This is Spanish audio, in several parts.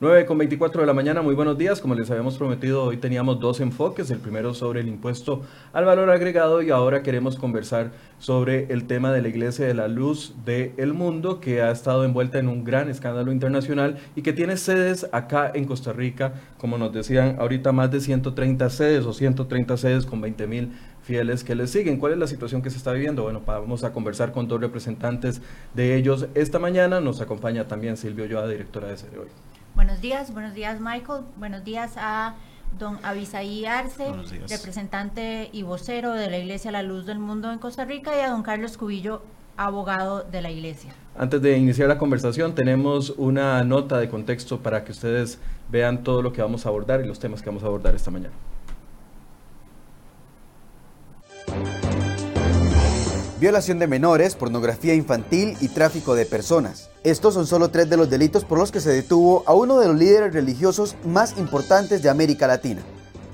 9 con 24 de la mañana, muy buenos días. Como les habíamos prometido, hoy teníamos dos enfoques. El primero sobre el impuesto al valor agregado y ahora queremos conversar sobre el tema de la Iglesia de la Luz del Mundo, que ha estado envuelta en un gran escándalo internacional y que tiene sedes acá en Costa Rica, como nos decían ahorita, más de 130 sedes o 130 sedes con 20 mil fieles que les siguen. ¿Cuál es la situación que se está viviendo? Bueno, vamos a conversar con dos representantes de ellos esta mañana. Nos acompaña también Silvio Yoa, directora de Sede Hoy. Buenos días, buenos días Michael, buenos días a don Avisaí Arce, representante y vocero de la Iglesia La Luz del Mundo en Costa Rica, y a don Carlos Cubillo, abogado de la Iglesia. Antes de iniciar la conversación, tenemos una nota de contexto para que ustedes vean todo lo que vamos a abordar y los temas que vamos a abordar esta mañana. Violación de menores, pornografía infantil y tráfico de personas. Estos son solo tres de los delitos por los que se detuvo a uno de los líderes religiosos más importantes de América Latina.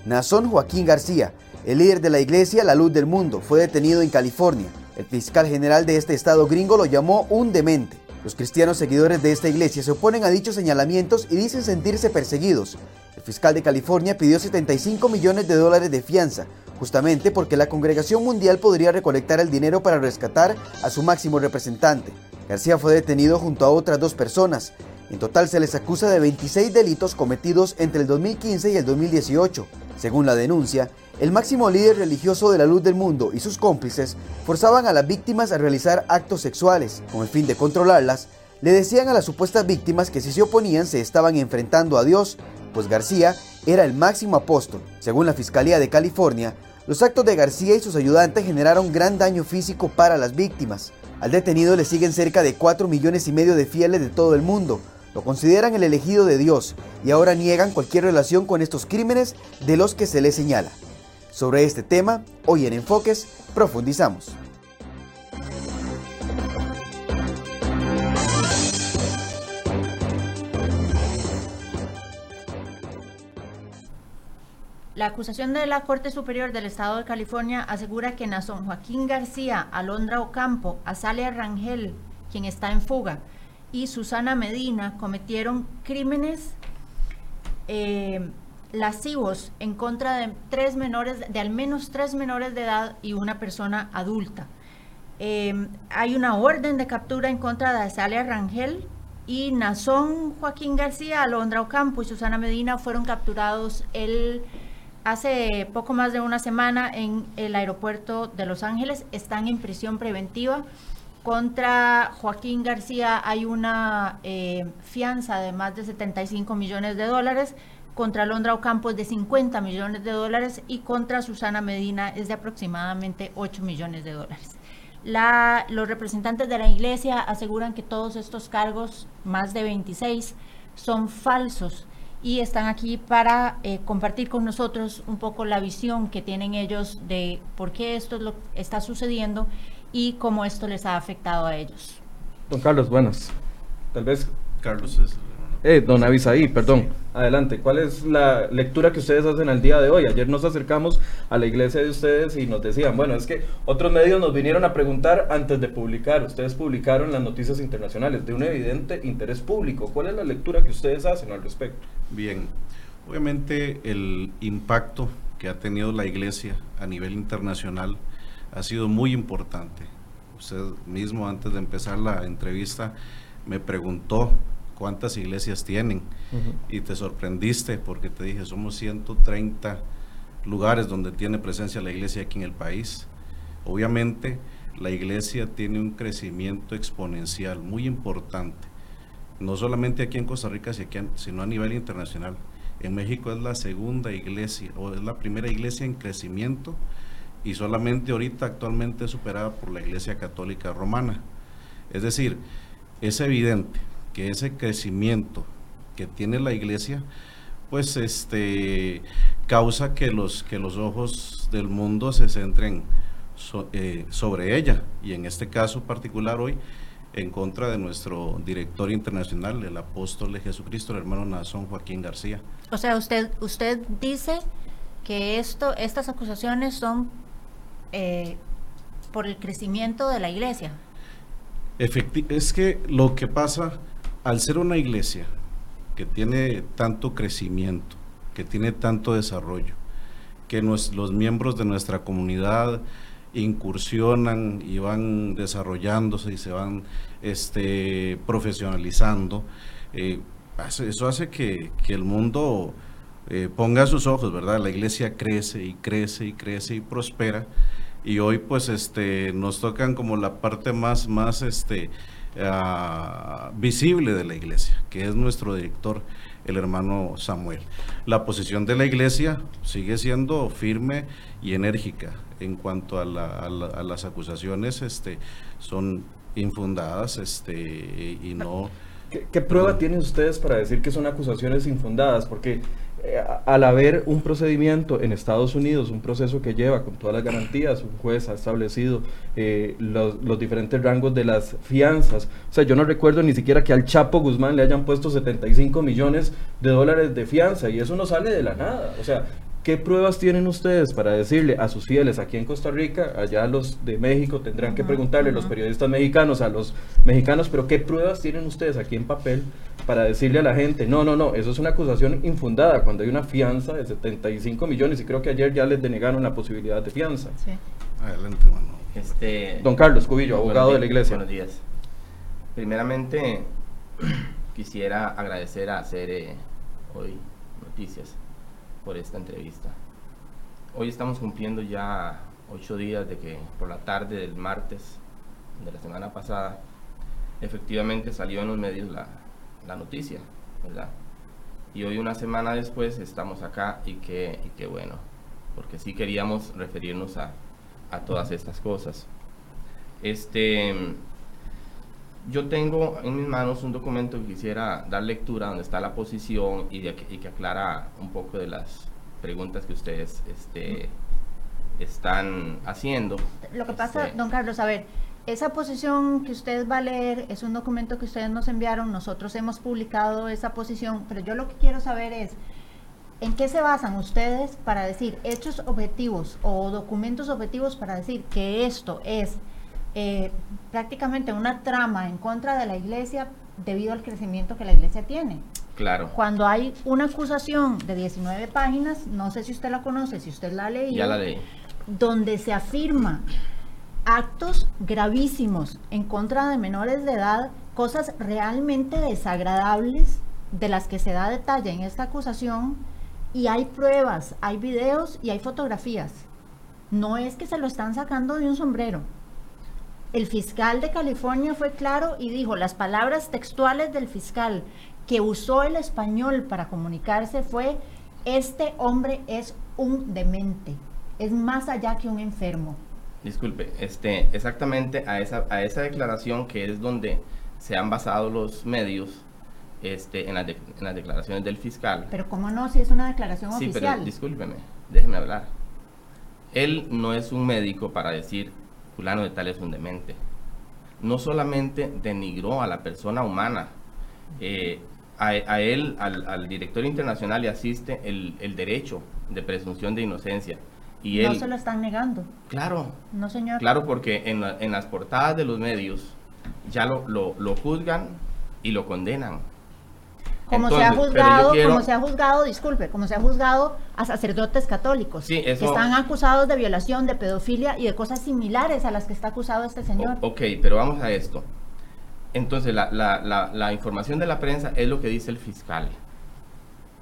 Nazón Joaquín García, el líder de la iglesia La Luz del Mundo, fue detenido en California. El fiscal general de este estado gringo lo llamó un demente. Los cristianos seguidores de esta iglesia se oponen a dichos señalamientos y dicen sentirse perseguidos. El fiscal de California pidió 75 millones de dólares de fianza, justamente porque la Congregación Mundial podría recolectar el dinero para rescatar a su máximo representante. García fue detenido junto a otras dos personas. En total se les acusa de 26 delitos cometidos entre el 2015 y el 2018. Según la denuncia, el máximo líder religioso de la luz del mundo y sus cómplices forzaban a las víctimas a realizar actos sexuales. Con el fin de controlarlas, le decían a las supuestas víctimas que si se oponían se estaban enfrentando a Dios, pues García era el máximo apóstol. Según la Fiscalía de California, los actos de García y sus ayudantes generaron gran daño físico para las víctimas. Al detenido le siguen cerca de 4 millones y medio de fieles de todo el mundo. Lo consideran el elegido de Dios y ahora niegan cualquier relación con estos crímenes de los que se le señala. Sobre este tema, hoy en Enfoques, profundizamos. La acusación de la Corte Superior del Estado de California asegura que Nazón Joaquín García, Alondra Ocampo, Azalia Rangel, quien está en fuga, y Susana Medina cometieron crímenes eh, lascivos en contra de tres menores, de al menos tres menores de edad y una persona adulta. Eh, hay una orden de captura en contra de Azalia Rangel y Nazón Joaquín García, Alondra Ocampo y Susana Medina fueron capturados el hace poco más de una semana en el aeropuerto de Los Ángeles. Están en prisión preventiva. Contra Joaquín García hay una eh, fianza de más de 75 millones de dólares. Contra Londra Ocampo es de 50 millones de dólares y contra Susana Medina es de aproximadamente 8 millones de dólares. La, los representantes de la iglesia aseguran que todos estos cargos, más de 26, son falsos y están aquí para eh, compartir con nosotros un poco la visión que tienen ellos de por qué esto lo, está sucediendo y cómo esto les ha afectado a ellos. Don Carlos, buenas. Tal vez... Carlos es eh, don Avisaí, perdón. Adelante, ¿cuál es la lectura que ustedes hacen al día de hoy? Ayer nos acercamos a la iglesia de ustedes y nos decían, bueno, es que otros medios nos vinieron a preguntar antes de publicar. Ustedes publicaron las noticias internacionales de un evidente interés público. ¿Cuál es la lectura que ustedes hacen al respecto? Bien, obviamente el impacto que ha tenido la iglesia a nivel internacional ha sido muy importante. Usted mismo antes de empezar la entrevista me preguntó cuántas iglesias tienen y te sorprendiste porque te dije, somos 130 lugares donde tiene presencia la iglesia aquí en el país. Obviamente la iglesia tiene un crecimiento exponencial muy importante, no solamente aquí en Costa Rica, sino a nivel internacional. En México es la segunda iglesia o es la primera iglesia en crecimiento y solamente ahorita actualmente es superada por la iglesia católica romana. Es decir, es evidente que ese crecimiento que tiene la iglesia, pues este causa que los, que los ojos del mundo se centren eh, sobre ella y en este caso particular hoy en contra de nuestro director internacional, el apóstol de Jesucristo, el hermano Nazón Joaquín García. O sea, usted, usted dice que esto, estas acusaciones son eh, por el crecimiento de la iglesia. Efecti es que lo que pasa al ser una iglesia que tiene tanto crecimiento, que tiene tanto desarrollo, que los miembros de nuestra comunidad incursionan y van desarrollándose y se van este, profesionalizando, eh, eso hace que, el mundo eh, ponga sus ojos, ¿verdad? La iglesia crece y crece y crece y prospera. Y hoy pues este, nos tocan como la parte más, más este, ah, visible de la iglesia, que es nuestro director, el hermano Samuel. La posición de la iglesia sigue siendo firme y enérgica en cuanto a, las acusaciones, este, son infundadas este, y no... ¿Qué, prueba tienen ustedes para decir que son acusaciones infundadas? Porque al haber un procedimiento en Estados Unidos, un proceso que lleva con todas las garantías, un juez ha establecido eh, los, los, diferentes rangos de las fianzas. O sea, yo no recuerdo ni siquiera que al Chapo Guzmán le hayan puesto 75 millones de dólares de fianza y eso no sale de la nada. O sea, ¿Qué pruebas tienen ustedes para decirle a sus fieles aquí en Costa Rica, allá los de México tendrán que preguntarle, los periodistas mexicanos a los mexicanos, pero qué pruebas tienen ustedes aquí en papel para decirle a la gente, no, no, no, eso es una acusación infundada cuando hay una fianza de 75 millones y creo que ayer ya les denegaron la posibilidad de fianza? Sí. Adelante, hermano. Este, Don Carlos Cubillo, abogado de la iglesia. Buenos días. Primeramente, quisiera agradecer a hacer hoy Noticias por esta entrevista. Hoy estamos cumpliendo ya ocho días de que por la tarde del martes de la semana pasada efectivamente salió en los medios la, la noticia, ¿verdad? Y hoy una semana después estamos acá y qué, y qué bueno, porque sí queríamos referirnos a, a todas estas cosas. Este, yo tengo en mis manos un documento que quisiera dar lectura donde está la posición y, que aclara un poco de las preguntas que ustedes este, están haciendo. Lo que pasa, este, don Carlos, a ver, esa posición que usted va a leer es un documento que ustedes nos enviaron, nosotros hemos publicado esa posición, pero yo lo que quiero saber es, ¿en qué se basan ustedes para decir hechos objetivos o documentos objetivos para decir que esto es eh, prácticamente una trama en contra de la iglesia debido al crecimiento que la iglesia tiene. Claro. Cuando hay una acusación de 19 páginas, no sé si usted la conoce, si usted la ha leído. Ya la leí. Donde se afirma actos gravísimos en contra de menores de edad, cosas realmente desagradables de las que se da detalle en esta acusación y hay pruebas, hay videos y hay fotografías. No es que se lo están sacando de un sombrero el fiscal de California fue claro y dijo, las palabras textuales del fiscal que usó el español para comunicarse fue, este hombre es un demente, es más allá que un enfermo. Disculpe, este, exactamente a esa, a esa declaración que es donde se han basado los medios este, en, las declaraciones del fiscal. Pero ¿cómo no? Si es una declaración oficial. Sí, pero discúlpeme, déjeme hablar. Él no es un médico para decir fulano de tal es un demente. No solamente denigró a la persona humana, eh, a, él, al, director internacional, le asiste el, derecho de presunción de inocencia. Y no se lo están negando. Claro. No, señor. Claro, porque en, en las portadas de los medios ya lo, lo juzgan y lo condenan. Como se ha juzgado, como se ha juzgado, disculpe, como se ha juzgado a sacerdotes católicos que están acusados de violación, de pedofilia y de cosas similares a las que está acusado este señor. ok, pero vamos a esto. Entonces, la, la, la, información de la prensa es lo que dice el fiscal.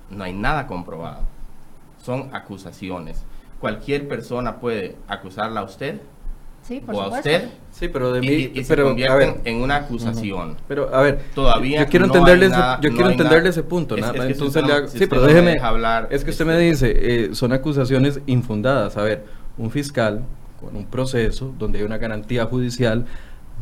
No hay nada comprobado. Son acusaciones. Cualquier persona puede acusarla a usted Sí, por o a usted. Sí, pero de mí, y, se convierten en una acusación. Pero a ver, todavía yo quiero entenderle, ese, yo quiero entenderle ese punto, nada, entonces le sí, pero déjeme hablar. Es que usted me dice, eh, son acusaciones infundadas. A ver, un fiscal con un proceso donde hay una garantía judicial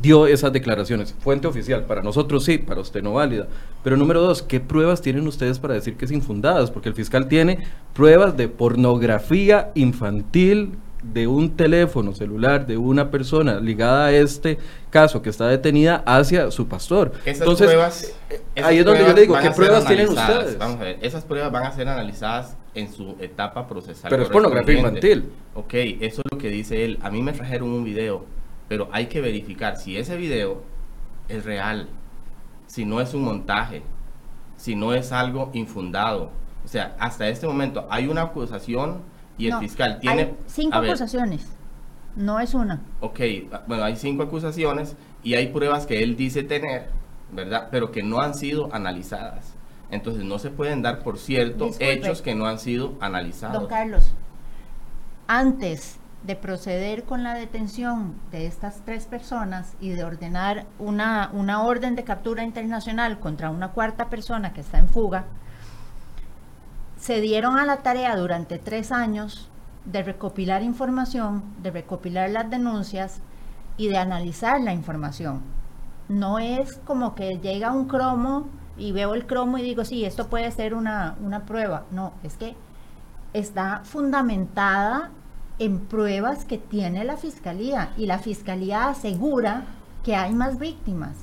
dio esas declaraciones. Fuente oficial, para nosotros sí, para usted no válida. Pero número dos, ¿qué pruebas tienen ustedes para decir que es infundadas? Porque el fiscal tiene pruebas de pornografía infantil de un teléfono celular de una persona ligada a este caso que está detenida hacia su pastor. Esas Entonces, pruebas, eh, ahí es donde yo le digo, ¿qué pruebas tienen ustedes? Vamos a ver, esas pruebas van a ser analizadas en su etapa procesal. Pero es pornografía infantil. Ok, eso es lo que dice él. A mí me trajeron un video, pero hay que verificar si ese video es real, si no es un montaje, si no es algo infundado. O sea, hasta este momento hay una acusación y el fiscal tiene... hay cinco ver, acusaciones, no es una. Ok, bueno, hay cinco acusaciones y hay pruebas que él dice tener, ¿verdad? Pero que no han sido analizadas. Entonces no se pueden dar por cierto Disculpe. hechos que no han sido analizados. Don Carlos, antes de proceder con la detención de estas tres personas y de ordenar una, una orden de captura internacional contra una cuarta persona que está en fuga, se dieron a la tarea durante tres años de recopilar información, de recopilar las denuncias y de analizar la información. No es como que llega un cromo y veo el cromo y digo, sí, esto puede ser una, una prueba. No, es que está fundamentada en pruebas que tiene la fiscalía y la fiscalía asegura que hay más víctimas.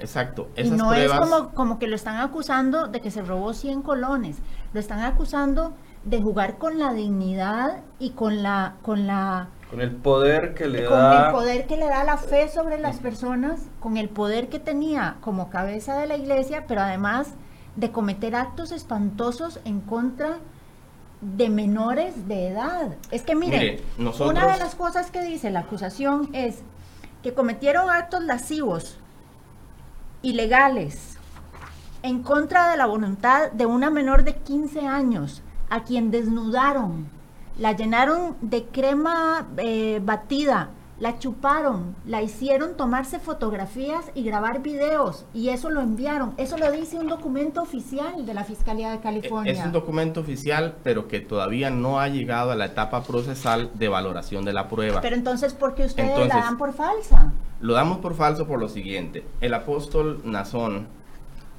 Exacto. Y Esas no pruebas, es como, como que lo están acusando de que se robó 100 colones, lo están acusando de jugar con la dignidad y con la con la Con el poder que le con da... el poder que le da la fe sobre las personas, con el poder que tenía como cabeza de la iglesia, pero además de cometer actos espantosos en contra de menores de edad. Es que miren, Mire, nosotros- una de las cosas que dice la acusación es que cometieron actos lascivos, ilegales, en contra de la voluntad de una menor de 15 años, a quien desnudaron, la llenaron de crema eh, batida, la chuparon, la hicieron tomarse fotografías y grabar videos, y eso lo enviaron. Eso lo dice un documento oficial de la Fiscalía de California. es un documento oficial, pero que todavía no ha llegado a la etapa procesal de valoración de la prueba. Pero entonces, ¿por qué ustedes la dan por falsa? Lo damos por falso por lo siguiente. El apóstol Nazón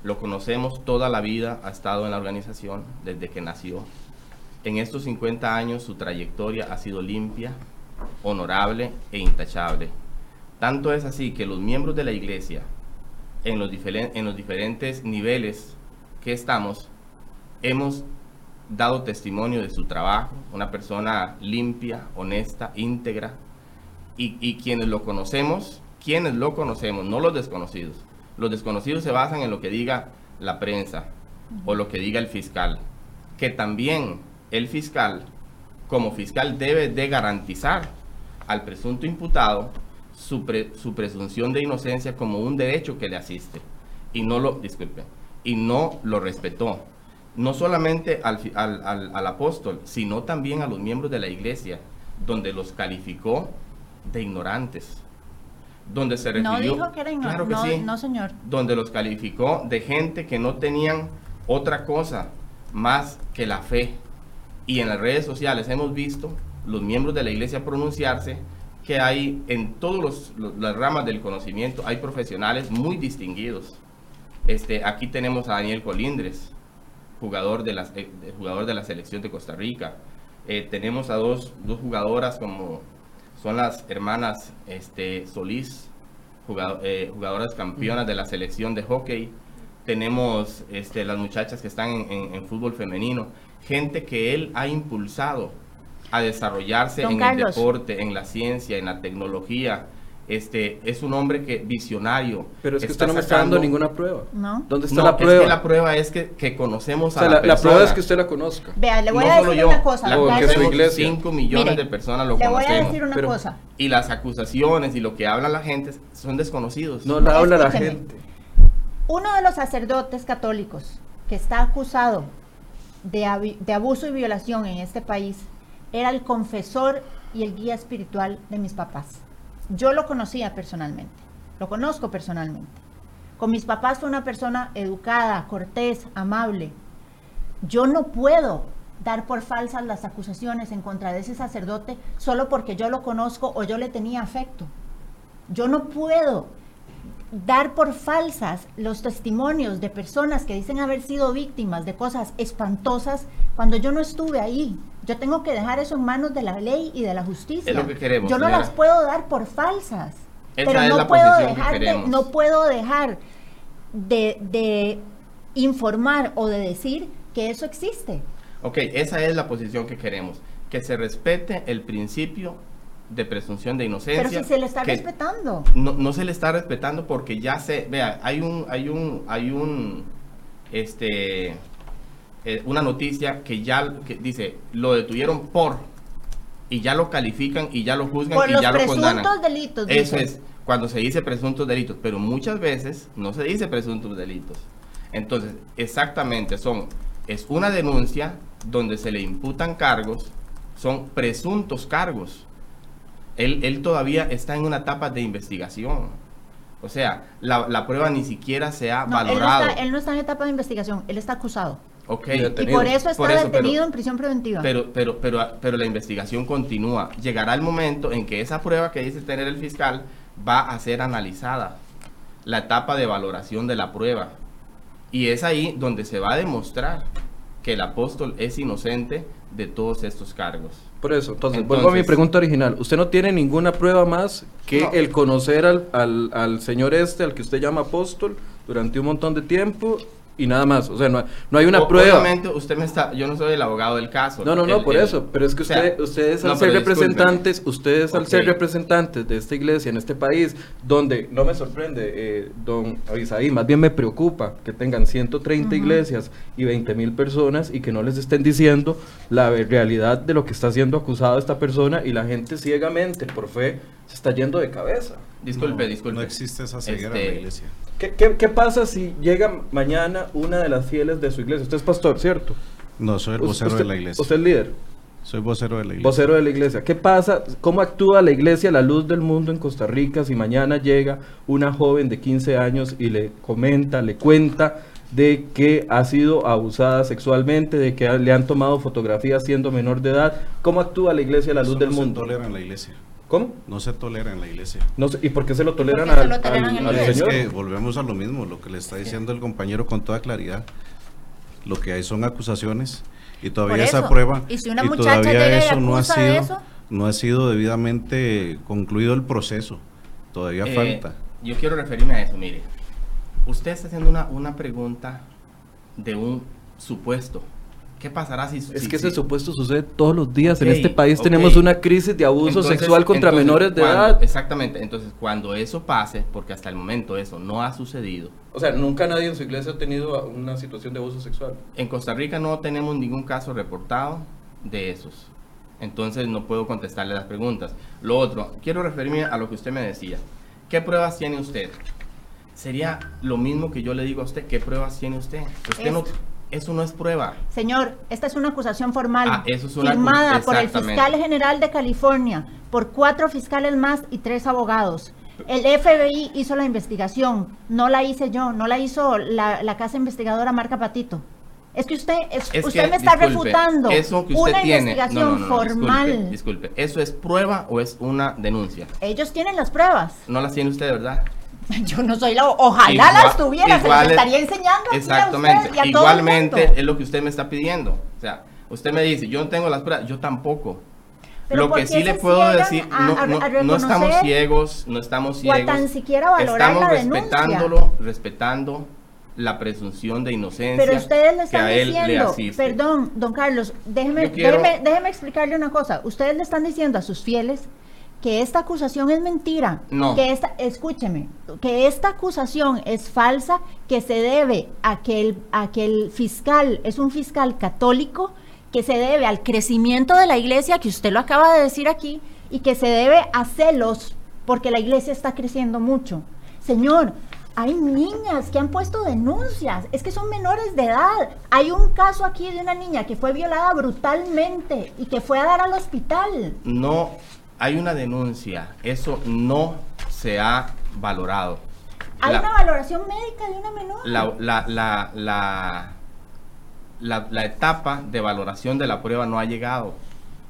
lo conocemos toda la vida, ha estado en la organización desde que nació. En estos 50 años su trayectoria ha sido limpia, honorable e intachable. Tanto es así que los miembros de la iglesia, en los, diferen- en los diferentes niveles que estamos, hemos dado testimonio de su trabajo, una persona limpia, honesta, íntegra, y, y quienes lo conocemos, quienes lo conocemos, no los desconocidos. Los desconocidos se basan en lo que diga la prensa o lo que diga el fiscal, que también el fiscal, como fiscal, debe de garantizar al presunto imputado su, pre- su presunción de inocencia como un derecho que le asiste. Y no lo, disculpe, y no lo respetó. No solamente al, al- al- al apóstol, sino también a los miembros de la iglesia, donde los calificó de ignorantes. Donde se No refirió, dijo que era ignorante. Claro no, sí no, señor. donde los calificó de gente que no tenían otra cosa más que la fe. Y en las redes sociales hemos visto los miembros de la iglesia pronunciarse que hay en todas las ramas del conocimiento, hay profesionales muy distinguidos. Este, aquí tenemos a Daniel Colindres, jugador de, las, eh, jugador de la selección de Costa Rica. Eh, tenemos a dos, dos jugadoras como son las hermanas este, Solís, jugado- eh, jugadoras campeonas de la selección de hockey. Tenemos este, las muchachas que están en- en fútbol femenino. Gente que él ha impulsado a desarrollarse Don en Carlos. el deporte, en la ciencia, en la tecnología. Este, es un hombre que visionario. Pero es que usted no me está dando ninguna prueba. No. ¿Dónde está No, la es prueba? que la prueba es que, que conocemos O a sea, la, la, la persona. prueba es que usted la conozca. Vea, le voy no a decir yo, una cosa. la conocemos, iglesia. 5 millones Mire, de personas lo Le voy a conocemos. decir una Pero- cosa. Y las acusaciones y lo que habla la gente son desconocidos. No la habla la gente. Uno de los sacerdotes católicos que está acusado de abuso y violación en este país era el confesor y el guía espiritual de mis papás. Yo lo conocía personalmente, lo conozco personalmente. Con mis papás fue una persona educada, cortés, amable. Yo no puedo dar por falsas las acusaciones en contra de ese sacerdote solo porque yo lo conozco o yo le tenía afecto. Yo no puedo dar por falsas los testimonios de personas que dicen haber sido víctimas de cosas espantosas cuando yo no estuve ahí. Yo tengo que dejar eso en manos de la ley y de la justicia. Es lo que queremos, Yo no señora. las puedo dar por falsas. Esa pero no puedo que dejar de, no puedo dejar de, de informar o de decir que eso existe. Ok, esa es la posición que queremos. Que se respete el principio de presunción de inocencia. Pero si se le está respetando. No, no se le está respetando porque ya se, vea, hay un, hay un, hay un, este, eh, una noticia que ya que dice, lo detuvieron por, y ya lo califican y ya lo juzgan Por y los ya lo condenan. presuntos delitos. Eso es, cuando se dice presuntos delitos, pero muchas veces no se dice presuntos delitos. Entonces, exactamente, son, es una denuncia donde se le imputan cargos, son presuntos cargos. Él, él todavía está en una etapa de investigación. O sea, la, la prueba ni siquiera se ha No, él, no valorado. está, él no está en etapa de investigación, él está acusado. Ok, Y por eso está Por eso, pero- detenido en prisión preventiva. pero, pero, pero, pero la investigación continúa. Llegará el momento en que esa prueba que dice tener el fiscal va a ser analizada. La etapa de valoración de la prueba. Y es ahí donde se va a demostrar que el apóstol es inocente de todos estos cargos. Por eso, entonces, Entonces- vuelvo a mi pregunta original. Usted no tiene ninguna prueba más que No. el conocer al, al, al señor este, al que usted llama apóstol, durante un montón de tiempo y nada más. O sea, no, no hay una O- prueba. Obviamente usted me está, yo no soy el abogado del caso. No, no, no, El- por el- eso. Pero es que o sea, usted, ustedes al no, ser disculpe. representantes, ustedes al ser representantes de esta iglesia en este país, donde no me sorprende, eh, don Abisaí, más bien me preocupa que tengan 130 iglesias y 20 mil personas y que no les estén diciendo la realidad de lo que está siendo acusado esta persona y la gente ciegamente, por fe, se está yendo de cabeza. Disculpe, No, disculpe. No existe esa ceguera en Este, la iglesia. ¿Qué, qué, qué pasa si llega mañana una de las fieles de su iglesia? Usted es pastor, ¿cierto? No, soy el vocero usted- de la iglesia. Usted es líder. Soy vocero de la iglesia. Vocero de la iglesia. ¿Qué pasa? ¿Cómo actúa la iglesia, la luz del mundo en Costa Rica si mañana llega una joven de 15 años y le comenta, le cuenta de que ha sido abusada sexualmente, de que le han tomado fotografías siendo menor de edad? ¿Cómo actúa la iglesia, la luz Eso del no mundo? se tolera en la iglesia. ¿Cómo? No se tolera en la iglesia. No sé, ¿Y por qué se lo toleran, qué se al, lo toleran al- al? Es que volvemos a lo mismo, lo que le está diciendo el compañero con toda claridad. Lo que hay son acusaciones y todavía esa prueba Y si una y muchacha todavía llega y eso no ha sido eso. no ha sido debidamente concluido el proceso. Todavía Eh, falta. Yo quiero referirme a eso, mire. Usted está haciendo una, una pregunta de un supuesto. ¿Qué pasará si... Es si- que ese si- supuesto sucede todos los días. en este país tenemos una crisis de abuso Entonces- sexual contra entonces, menores de cuando- edad. Exactamente. Entonces, cuando eso pase, porque hasta el momento eso no ha sucedido, O sea, nunca nadie en su iglesia ha tenido una situación de abuso sexual. en Costa Rica no tenemos ningún caso reportado de esos. Entonces, no puedo contestarle las preguntas. Lo otro, quiero referirme a lo que usted me decía. ¿Qué pruebas tiene usted? Sería lo mismo que yo le digo a usted. ¿Qué pruebas tiene usted? Usted no. Eso no es prueba. Señor, esta es una acusación formal Ah, eso es una firmada por el fiscal general de California, por cuatro fiscales más y tres abogados. El FBI hizo la investigación, no la hice yo, no la hizo la, la casa investigadora Marca Patito. Es que usted, es- Es usted que, me está disculpe, refutando eso que usted una tiene, investigación no, no, no, formal. Disculpe, disculpe, ¿eso es prueba o es una denuncia? Ellos tienen las pruebas. No las tiene usted, ¿verdad? Yo no soy la... Ojalá Igual- las tuviera, se las es- estaría enseñando aquí a Exactamente. usted y a Igualmente es lo que usted me está pidiendo. O sea, usted me dice, yo no tengo las pruebas, yo tampoco. Pero lo ¿por que sí le puedo decir, a- no, no- no estamos ciegos, no estamos o a ciegos. tan siquiera valorar estamos la denuncia? respetándolo, respetando la presunción de inocencia Pero ustedes le están a él le diciendo, perdón, don Carlos, déjeme, quiero- déjeme, déjeme explicarle una cosa. Ustedes le están diciendo a sus fieles que esta acusación es mentira. No. Que esta, escúcheme, que esta acusación es falsa, que se debe a que el, a que el fiscal es un fiscal católico, que se debe al crecimiento de la iglesia, que usted lo acaba de decir aquí, y que se debe a celos, porque la iglesia está creciendo mucho. Señor, hay niñas que han puesto denuncias, es que son menores de edad. Hay un caso aquí de una niña que fue violada brutalmente y que fue a dar al hospital. No hay una denuncia, eso no se ha valorado. Hay La- una valoración médica de una menor. la, la, la, etapa de valoración de la prueba no ha llegado.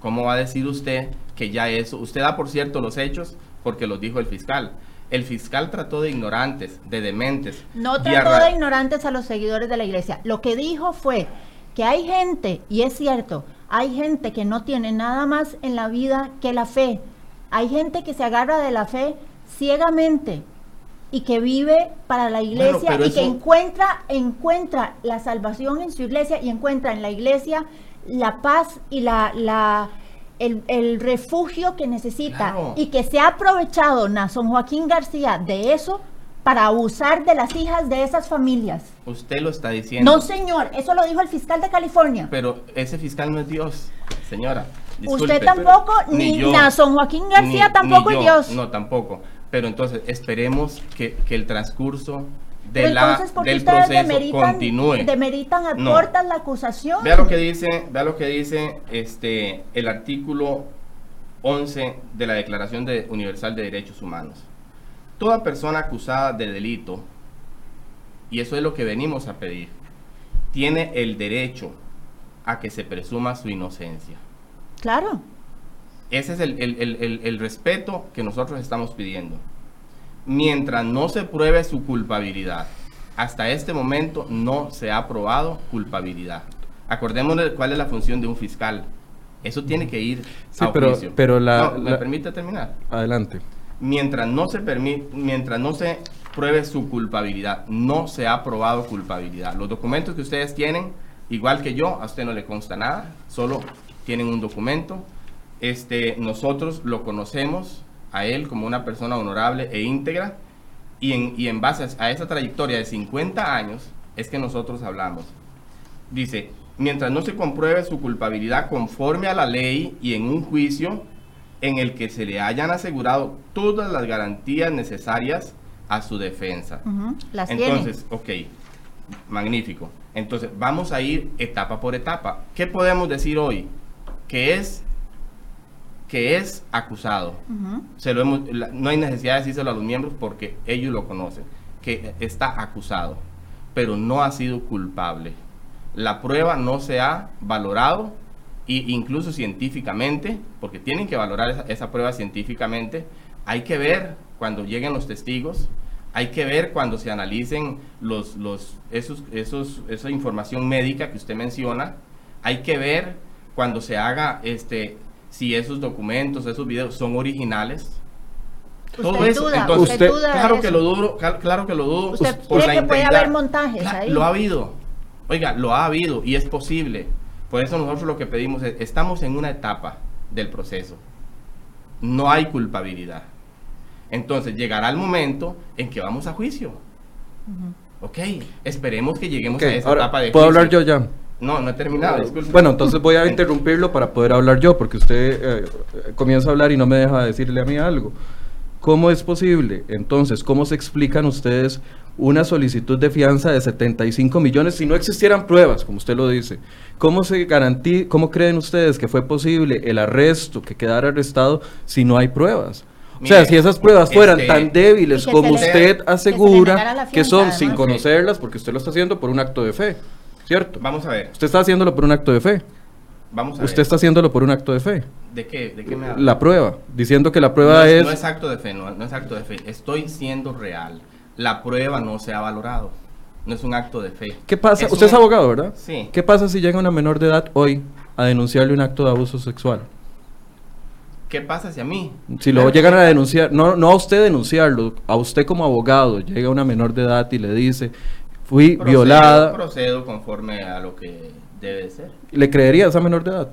¿Cómo va a decir usted que ya eso? Usted da por cierto los hechos porque los dijo el fiscal. El fiscal trató de ignorantes, de dementes. No trató de ignorantes a los seguidores de la iglesia. Lo que dijo fue que hay gente, y es cierto, hay gente que no tiene nada más en la vida que la fe. Hay gente que se agarra de la fe ciegamente y que vive para la iglesia y que encuentra, encuentra la salvación en su iglesia y encuentra en la iglesia la paz y la, la el, el refugio que necesita Claro. y que se ha aprovechado Nason Joaquín García de eso para abusar de las hijas de esas familias. Usted lo está diciendo. No, señor, eso lo dijo el fiscal de California. Pero ese fiscal no es Dios, señora. Usted tampoco, ni yo, Joaquín García ni- tampoco ni es. Dios. No, tampoco. Pero entonces esperemos que, que el transcurso de Pero la, entonces, ¿por qué del proceso demeritan, continúe. demeritan a No. Portas la acusación? Vea lo que dice, vea lo que dice este el artículo 11 de la Declaración de- Universal de Derechos Humanos. Toda persona acusada de delito, y eso es lo que venimos a pedir, tiene el derecho a que se presuma su inocencia. Claro. Ese es el, el- el- el- el respeto que nosotros estamos pidiendo. Mientras no se pruebe su culpabilidad, hasta este momento no se ha probado culpabilidad. Acordémonos de cuál es la función de un fiscal. Eso tiene que ir Sí, a pero- juicio. pero la- No, ¿Me la- permite terminar? Adelante. Mientras no se permi- mientras no se pruebe su culpabilidad, no se ha probado culpabilidad. Los documentos que ustedes tienen, igual que yo, a usted no le consta nada, solo tienen un documento. Este, nosotros lo conocemos a él como una persona honorable e íntegra y en, y en base a esa trayectoria de 50 años es que nosotros hablamos. Dice, mientras no se compruebe su culpabilidad conforme a la ley y en un juicio en el que se le hayan asegurado todas las garantías necesarias a su defensa. Las tiene. Entonces, ok, magnífico. Entonces, vamos a ir etapa por etapa. ¿Qué podemos decir hoy? Que es, que es acusado. Ujú. Se lo hemos- la- no hay necesidad de decírselo a los miembros porque ellos lo conocen, que está acusado, pero no ha sido culpable. La prueba no se ha valorado e incluso científicamente, porque tienen que valorar esa, esa prueba científicamente. Hay que ver cuando lleguen los testigos, hay que ver cuando se analicen los, los, esos, esos, esa información médica que usted menciona, hay que ver cuando se haga este si esos documentos, esos videos son originales. Usted duda, entonces, usted duda claro que eso. lo dudo, cal- claro que lo dudo. ¿Usted pues, cree que puede integridad. haber montajes ahí? Lo ha habido. Oiga, lo ha habido y es posible. Por eso nosotros lo que pedimos es, estamos en una etapa del proceso. No hay culpabilidad. Entonces llegará el momento en que vamos a juicio. Ok, esperemos que lleguemos a esa ahora, etapa de ¿Puedo juicio. hablar yo ya? No, no he terminado, disculpe. Bueno, entonces voy a interrumpirlo para poder hablar yo, porque usted eh, comienza a hablar y no me deja decirle a mí algo. ¿Cómo es posible? Entonces, ¿cómo se explican ustedes una solicitud de fianza de 75 millones si no existieran pruebas, como usted lo dice? ¿Cómo se garantiza, cómo creen ustedes que fue posible el arresto, que quedara arrestado si no hay pruebas? O sea, si esas pruebas fueran este- tan débiles como le- usted asegura que son sin conocerlas, porque usted lo está haciendo por un acto de fe, ¿cierto? Vamos a ver, Usted está haciéndolo por un acto de fe. vamos a Usted ver. está haciéndolo por un acto de fe. ¿De qué, de qué me habla? La prueba, diciendo que la prueba no, es, es... no es acto de fe, no, no es acto de fe. Estoy siendo real. La prueba no se ha valorado. No es un acto de fe. ¿Qué pasa? Es Usted es abogado, ¿verdad? Sí. ¿Qué pasa si llega una menor de edad hoy a denunciarle un acto de abuso sexual? ¿Qué pasa si a mí? Si lo llegan a denunciar, no, no a usted denunciarlo, a usted como abogado, llega una menor de edad y le dice, fui Procedo- violada, Procedo conforme a lo que debe de ser. ¿le creería a esa menor de edad?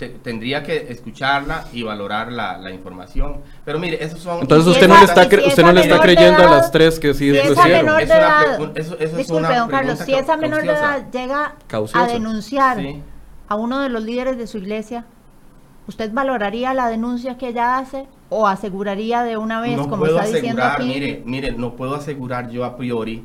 Te- tendría que escucharla y valorar la, la información. Pero mire, esos son... Entonces usted esa- no le está, si usted no le está creyendo a las tres que sí si lo hicieron. Es una eso- disculpe, una don Carlos, si esa menor de edad llega Cauciosa. a denunciar Sí. a uno de los líderes de su iglesia, ¿usted valoraría la denuncia que ella hace o aseguraría de una vez, no como puedo está diciendo asegurar, aquí? mire, mire, no puedo asegurar yo a priori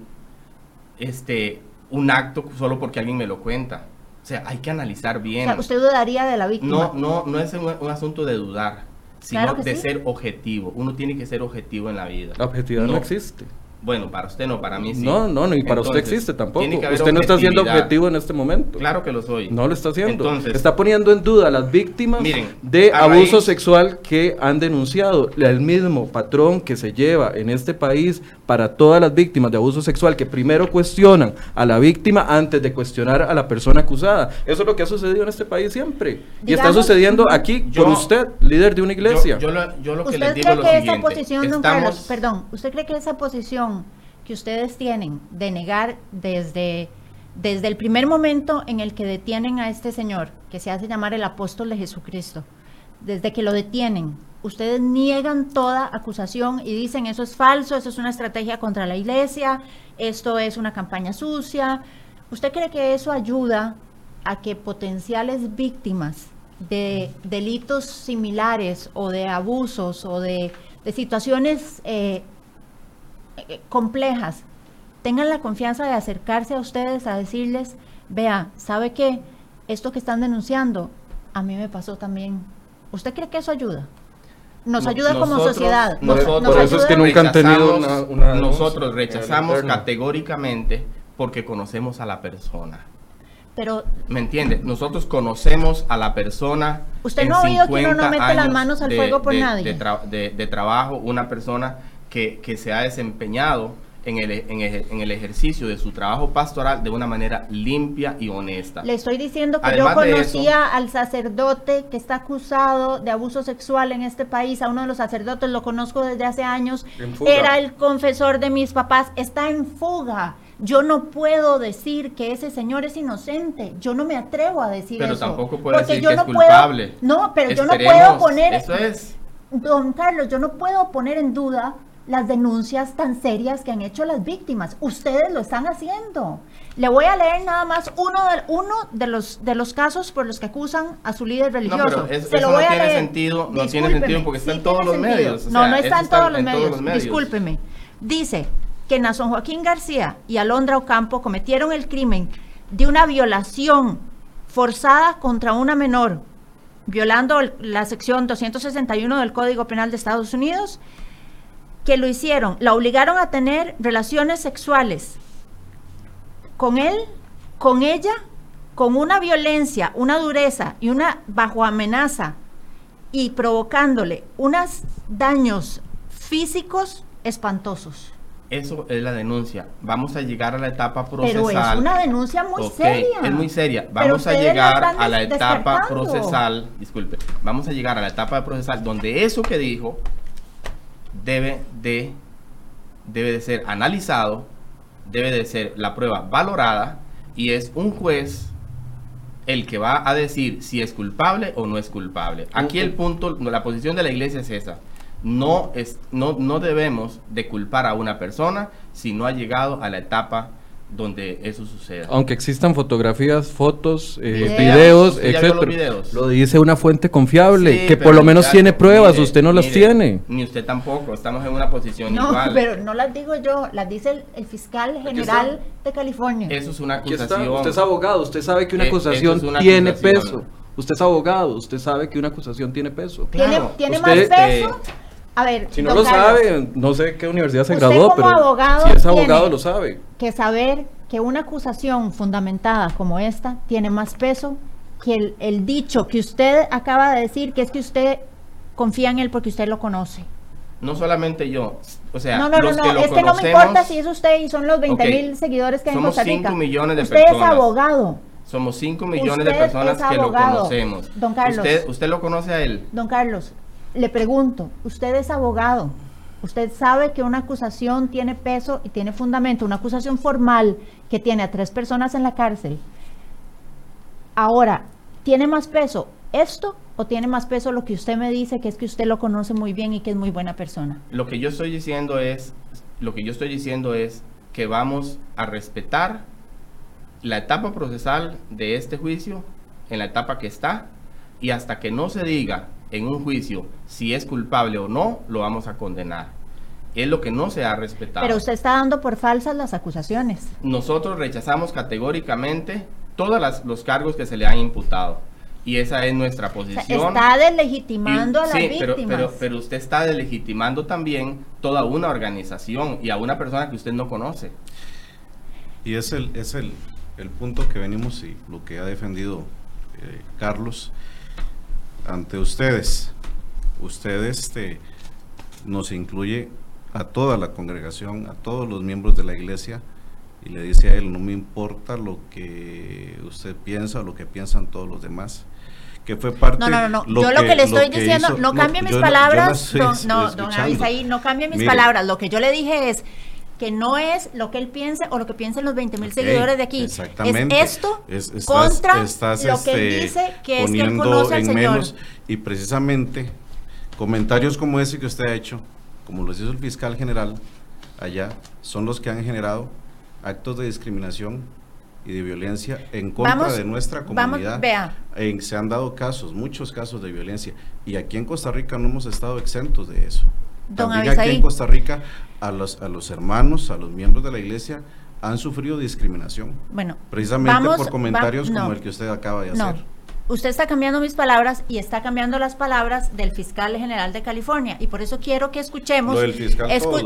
este un acto solo porque alguien me lo cuenta. O sea, hay que analizar o bien. sea, ¿usted dudaría de la víctima? No, no, no es un, un asunto de dudar, sino Claro de sí. ser objetivo. Uno tiene que ser objetivo en la vida. La objetividad no, existe. Bueno, para usted no, para mí sí. No, no, ni para usted existe tampoco. tiene que haber Usted no está siendo objetivo en este momento. Claro que lo soy. No lo está haciendo. Entonces- está poniendo en duda a las víctimas Miren, de abuso raíz- sexual que han denunciado. El mismo patrón que se lleva en este país para todas las víctimas de abuso sexual, que primero cuestionan a la víctima antes de cuestionar a la persona acusada. Eso es lo que ha sucedido en este país siempre. y está sucediendo aquí Yo- por usted, líder de una iglesia. Yo, yo lo, yo lo que ¿Usted les digo cree es lo que esa posición, don Estamos- Carlos, perdón, ¿usted cree que esa posición que ustedes tienen de negar desde, desde el primer momento en el que detienen a este señor, que se hace llamar el apóstol de Jesucristo, desde que lo detienen, ustedes niegan toda acusación y dicen eso es falso, eso es una estrategia contra la iglesia, esto es una campaña sucia. ¿Usted cree que eso ayuda a que potenciales víctimas de delitos similares o de abusos o de, de situaciones eh, complejas tengan la confianza de acercarse a ustedes a decirles, vea, ¿sabe qué? Esto que están denunciando, a mí me pasó también. ¿Usted cree que eso ayuda? Nos No- ayuda como sociedad. Nos- nosotros- nos Por eso es ayuda- que nunca han tenido una- nosotros rechazamos categóricamente porque conocemos a la persona. Pero ¿Me entiende? Nosotros conocemos a la persona. Usted no ha oído que uno no 50 mete las manos al fuego por de- nadie. De, tra- de- de trabajo, una persona que, que se ha desempeñado en el, en, el, en el ejercicio de su trabajo pastoral de una manera limpia y honesta. le estoy diciendo que Además yo conocía al sacerdote que está acusado de abuso sexual en este país, a uno de los sacerdotes, lo conozco desde hace años, era el confesor de mis papás, está en fuga. Yo no puedo decir que ese señor es inocente. Yo no me atrevo a decir Pero eso. tampoco puede porque decir yo que es no puedo- culpable. no, pero yo no puedo poner. Eso es. Don Carlos, yo no puedo poner en duda las denuncias tan serias que han hecho las víctimas. Ustedes lo están haciendo. Le voy a leer nada más uno de, uno de los de los casos por los que acusan a su líder No, religioso. pero es- Se eso lo no voy a tiene leer. sentido, no tiene sentido porque está en todos los sentido. medios, o no, sea, no está en todos los en todos medios. los medios. Discúlpeme. Dice que Nason Joaquín García y Alondra Ocampo cometieron el crimen de una violación forzada contra una menor, violando la sección 261 del Código Penal de Estados Unidos, que lo hicieron, la obligaron a tener relaciones sexuales con él, con ella, con una violencia, una dureza y una bajo amenaza y provocándole unos daños físicos espantosos. Eso es la denuncia. Vamos a llegar a la etapa Pero procesal. es una denuncia muy seria. Es muy seria. Pero Vamos a la llegar a la etapa procesal. Disculpe. Vamos a llegar a la etapa procesal donde eso que dijo debe de, debe de ser analizado, debe de ser la prueba valorada y es un juez el que va a decir si es culpable o no es culpable. Aquí el punto, la posición de la iglesia es esa. No, es, no, no debemos de culpar a una persona si no ha llegado a la etapa donde eso suceda. Aunque existan fotografías, fotos, eh, Videos. videos, ¿Usted ya vio los etcétera. videos? Lo dice una fuente confiable, Sí, que por lo menos tiene pruebas, mire, usted no las tiene. Ni usted tampoco, estamos en una posición No, igual. pero no las digo yo, las dice el, el fiscal general de California. Eso es una acusación. Usted es abogado, usted sabe que una Eh, acusación es una tiene acusación. peso. Usted es abogado, usted sabe que una acusación tiene peso. ¿Tiene, tiene usted, más peso? eh, a ver, Si no don lo Carlos, sabe, no sé qué universidad se graduó, como pero abogado si es abogado lo sabe. que saber que una acusación fundamentada como esta tiene más peso que el, el dicho que usted acaba de decir, que es que usted confía en él porque usted lo conoce. No solamente yo, o sea, no, no, no, los no, que lo es que no me importa si es usted y son los 20 Ok, mil seguidores que hay en somos Costa Rica. 5 millones de usted es personas. abogado, Somos 5 millones de personas es que lo conocemos. don Carlos. Usted, usted lo conoce a él. don Carlos. Le pregunto, usted es abogado. Usted sabe que una acusación tiene peso y tiene fundamento, una acusación formal que tiene a tres personas en la cárcel. Ahora, ¿tiene más peso esto o tiene más peso lo que usted me dice, que es que usted lo conoce muy bien y que es muy buena persona? Lo que yo estoy diciendo es, lo que yo estoy diciendo es que vamos a respetar la etapa procesal de este juicio en la etapa que está y hasta que no se diga en un juicio si es culpable o no, lo vamos a condenar. Es lo que no se ha respetado. Pero usted está dando por falsas las acusaciones. Nosotros rechazamos categóricamente todos las- los cargos que se le han imputado. Y esa es nuestra O sea, posición. está deslegitimando Y- a las sí, víctimas. pero, pero, pero usted está deslegitimando también toda una organización y a una persona que usted no conoce. Y es el, es el, el punto que venimos y lo que ha defendido eh, Carlos ante ustedes. Ustedes este, nos incluye a toda la congregación, a todos los miembros de la iglesia y le dice a él, no me importa lo que usted piensa o lo que piensan todos los demás. Que fue parte No, no, no, no. Yo lo que le estoy diciendo, hizo- no cambie mis palabras, es- no, don no cambie mis Mire, palabras. Lo que yo le dije es que no es lo que él piense o lo que piensen los 20 mil seguidores de aquí. Exactamente. Es esto Es- estás- contra estás, lo que él este, dice que es que él conoce al en Señor. menos y precisamente Comentarios como ese que usted ha hecho, como los hizo el fiscal general allá, son los que han generado actos de discriminación y de violencia en contra de nuestra comunidad. En, se han dado casos, muchos casos de violencia. Y aquí en Costa Rica no hemos estado exentos de eso. También aquí en Costa Rica a los, a los hermanos, a los miembros de la iglesia han sufrido discriminación. Bueno, precisamente por comentarios como el que usted acaba de hacer. Usted está cambiando mis palabras y está cambiando las palabras del fiscal general de California y por eso quiero que escuchemos.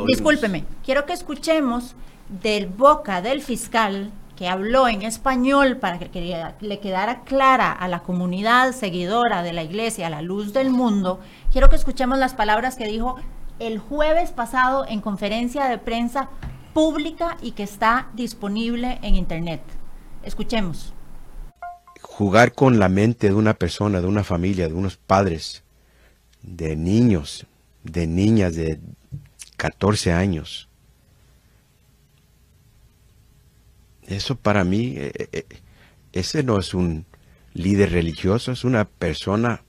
discúlpeme, quiero que escuchemos del boca del fiscal que habló en español para que le quedara clara a la comunidad seguidora de la iglesia, a la luz del mundo, quiero que escuchemos las palabras que dijo el jueves pasado en conferencia de prensa pública y que está disponible en internet. Escuchemos. Jugar con la mente de una persona, de una familia, de unos padres, de niños, de niñas de 14 años, Eso para mí, eh, eh, eh, ese no es un líder religioso, es una persona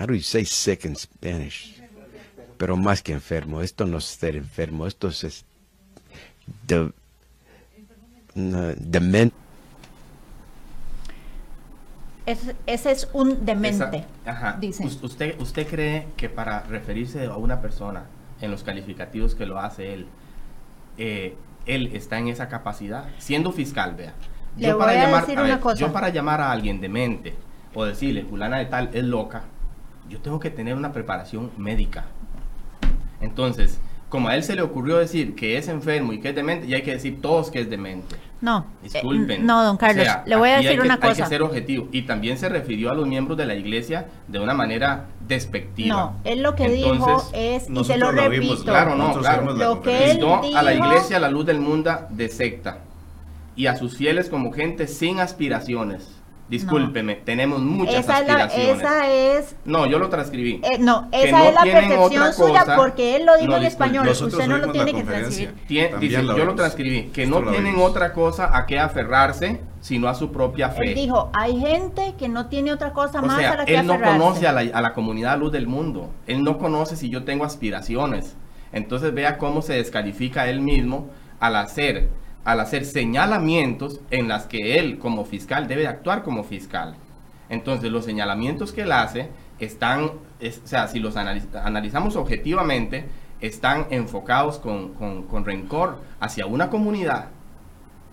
how do you say sick in Spanish? Pero más que enfermo, esto no es ser enfermo, esto es de, demente. ese es un demente. Dice. ¿Usted, ¿Usted cree que para referirse a una persona en los calificativos que lo hace él, eh, él está en esa capacidad, siendo fiscal, vea. Yo para, llamar, a yo para llamar a alguien demente o decirle, fulana de tal es loca, yo tengo que tener una preparación médica. Entonces, como a él se le ocurrió decir que es enfermo y que es demente, y hay que decir todos que es demente. No, disculpen. Eh, no, don Carlos, le voy a decir una cosa. Hay que ser objetivo. Y también se refirió a los miembros de la iglesia de una manera despectiva. No, él lo que dijo es, y se lo repito, claro, no, claro. lo que él dijo, a la iglesia la luz del mundo de secta y a sus fieles como gente sin aspiraciones Discúlpeme, tenemos muchas esa aspiraciones. Es esa es... No, yo lo transcribí. Eh, no, esa es la percepción suya porque él lo dijo en español. Usted no lo tiene que transcribir. dice, yo lo transcribí, que no tienen otra cosa a que aferrarse sino a su propia fe. Él dijo, hay gente que no tiene otra cosa más a la que él no conoce a la, a la comunidad luz del mundo. Él no conoce si yo tengo aspiraciones. Entonces vea cómo se descalifica él mismo al hacer al hacer señalamientos en las que él como fiscal debe actuar como fiscal. Entonces los señalamientos que él hace están, o sea, si los analizamos objetivamente, están enfocados con, con, rencor hacia una comunidad.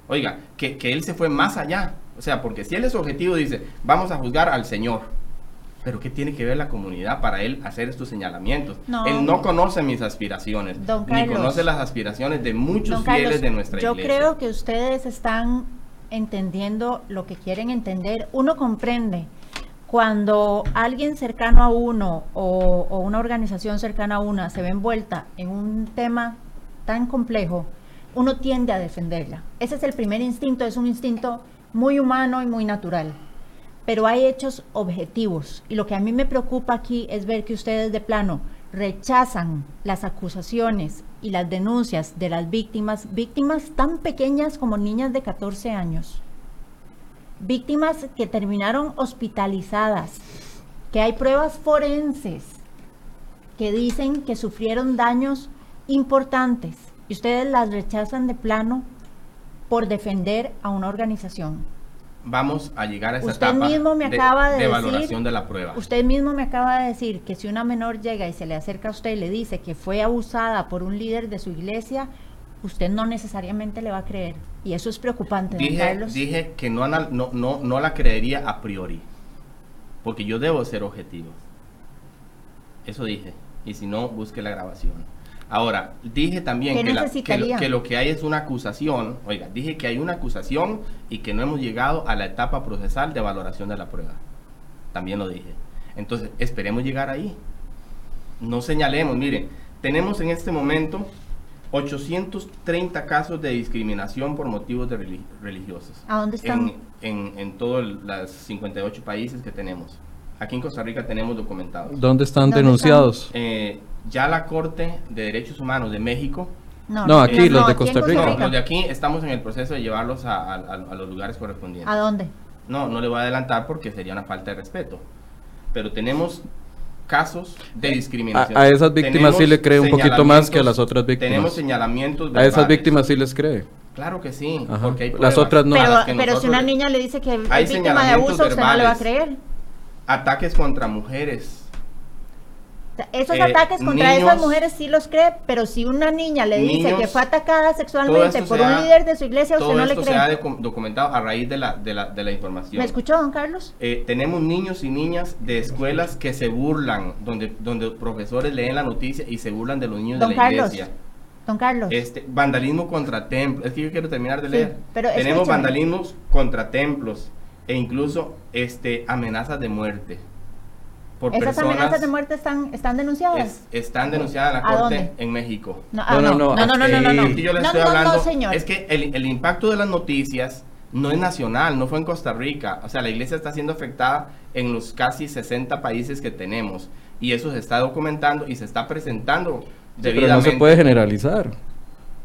Oiga, que, que él se fue más allá. O sea, porque si él es objetivo, dice, vamos a juzgar al Señor pero ¿qué tiene que ver la comunidad para él hacer estos señalamientos? Él no conoce mis aspiraciones, ni conoce las aspiraciones de muchos fieles de nuestra iglesia. Yo creo que ustedes están entendiendo lo que quieren entender. Uno comprende cuando alguien cercano a uno o, o una organización cercana a una se ve envuelta en un tema tan complejo, uno tiende a defenderla. Ese es el primer instinto, es un instinto muy humano y muy natural pero hay hechos objetivos. Y lo que a mí me preocupa aquí es ver que ustedes de plano rechazan las acusaciones y las denuncias de las víctimas, víctimas tan pequeñas como niñas de 14 años, víctimas que terminaron hospitalizadas, que hay pruebas forenses que dicen que sufrieron daños importantes y ustedes las rechazan de plano por defender a una organización vamos a llegar a esa usted mismo me acaba de, valoración de la prueba. Usted mismo me acaba de decir que si una menor llega y se le acerca a usted y le dice que fue abusada por un líder de su iglesia, usted no necesariamente le va a creer. Y eso es preocupante. Dije, dije que no, no, no, no la creería a priori, porque yo debo ser objetivo. Eso dije. Y si no, busque la grabación. Ahora, dije también que, lo que hay es una acusación, oiga, dije que hay una acusación y que no hemos llegado a la etapa procesal de valoración de la prueba. También lo dije. Entonces, esperemos llegar ahí. No señalemos, miren, tenemos en este momento 830 casos de discriminación por motivos de religiosos. ¿A dónde están? En, en, todos los 58 países que tenemos. Aquí en Costa Rica tenemos documentados. ¿Dónde están denunciados? Eh, ya la Corte de Derechos Humanos de México. No, aquí, los de Costa Rica. los de aquí estamos en el proceso de llevarlos a, los lugares correspondientes. ¿A dónde? No, no le voy a adelantar porque sería una falta de respeto. Pero tenemos casos de discriminación. A, a esas víctimas sí Tenemos le cree un poquito más que a las otras víctimas. Tenemos señalamientos A esas verbales. víctimas sí les cree. Claro que sí, Ajá. porque hay Las otras no. a Pero, las pero si una niña le dice que es Hay víctima de abuso, usted no le va a verbales. creer. Ataques contra mujeres. O sea, esos Eh, ataques contra niños- esas mujeres sí los cree, pero si una niña le dice que fue atacada todo sexualmente por un líder de su iglesia, Todo usted no le esto se ha cree. docu- documentado a raíz de la, de la, de la información. ¿Me escuchó, don Carlos? Eh, tenemos niños y niñas de escuelas que se burlan, donde, donde profesores leen la noticia y se burlan de los niños Don de la Carlos. iglesia. Don Carlos. Este, vandalismo contra templos. Es que yo quiero terminar de Sí, leer. pero Tenemos vandalismos contra templos e incluso este, amenazas de muerte. Por ¿Esas personas amenazas de muerte están, están denunciadas? es- están denunciadas en la ¿A corte dónde? en México. No, ah, No, no, no, no, no, no, no, no, no, no. Es que yo les estoy hablando. señor. Es que el, el impacto de las noticias no es nacional, no fue en Costa Rica. O sea, la iglesia está siendo afectada en los casi 60 países que tenemos. Y eso se está documentando y se está presentando Pero no debidamente. se puede generalizar.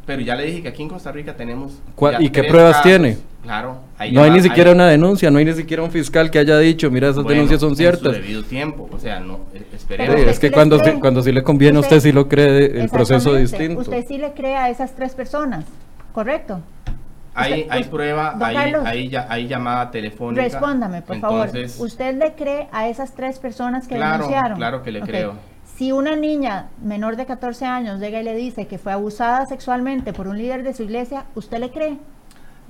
Pero ya le dije que aquí en Costa Rica tenemos. ¿Cuál- ya y qué pruebas casos. tiene? Claro. No hay ni llama- siquiera una denuncia, no hay ni siquiera un fiscal que haya dicho, mira, esas Bueno, denuncias son en su ciertas. debido tiempo. O sea, no, eh, Sí, esperemos. usted es que sí cuando, cree. sí- cuando sí le conviene a usted, sí lo cree el proceso distinto. Usted sí le cree a esas tres personas, ¿correcto? Hay, Usted- hay usted- prueba, hay, Carlos, hay, ya- hay llamada telefónica. Respóndame, por Entonces, favor. ¿Usted le cree a esas tres personas que Claro, denunciaron? claro que le Ok. creo. Si una niña menor de 14 años llega y le dice que fue abusada sexualmente por un líder de su iglesia, ¿usted le cree?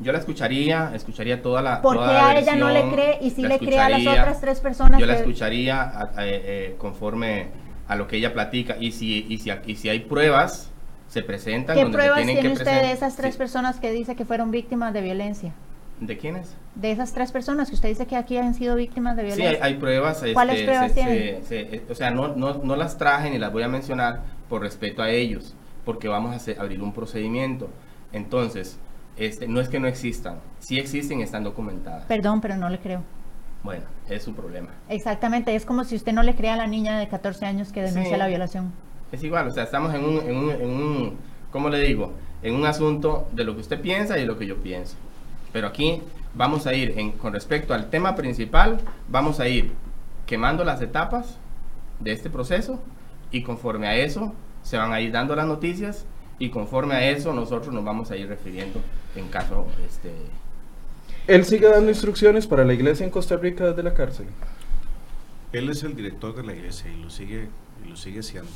Yo la escucharía, escucharía toda la. ¿Por qué a ella no le cree y sí la le cree a las otras tres personas? Yo la escucharía a- a- eh, eh, conforme a lo que ella platica. Y si, y si, y si hay pruebas, se presentan. ¿Qué donde se pruebas tienen tiene que usted de esas tres sí. personas que dice que fueron víctimas de violencia? ¿De quiénes? De esas tres personas que usted dice que aquí han sido víctimas de Sí, violencia. hay, hay pruebas. ¿Cuáles este, pruebas se- tienen? se- se- eh, o sea, no, no, no las traje ni las voy a mencionar por respeto a ellos, porque vamos a hacer- abrir un procedimiento. Entonces, este, no es que no existan, sí existen y están documentadas. Perdón, pero no le creo. Bueno, es su problema. Exactamente, es como si usted no le crea a la niña de 14 años que denuncia Sí. la violación. Es igual, o sea, estamos en un, en un, en un, ¿cómo le digo? En un asunto de lo que usted piensa y de lo que yo pienso. Pero aquí vamos a ir, en, con respecto al tema principal, vamos a ir quemando las etapas de este proceso y conforme a eso se van a ir dando las noticias y conforme a eso nosotros nos vamos a ir refiriendo en caso, este, Él sigue dando instrucciones para la iglesia en Costa Rica desde la cárcel. Él es el director de la iglesia y lo sigue, y lo sigue siendo.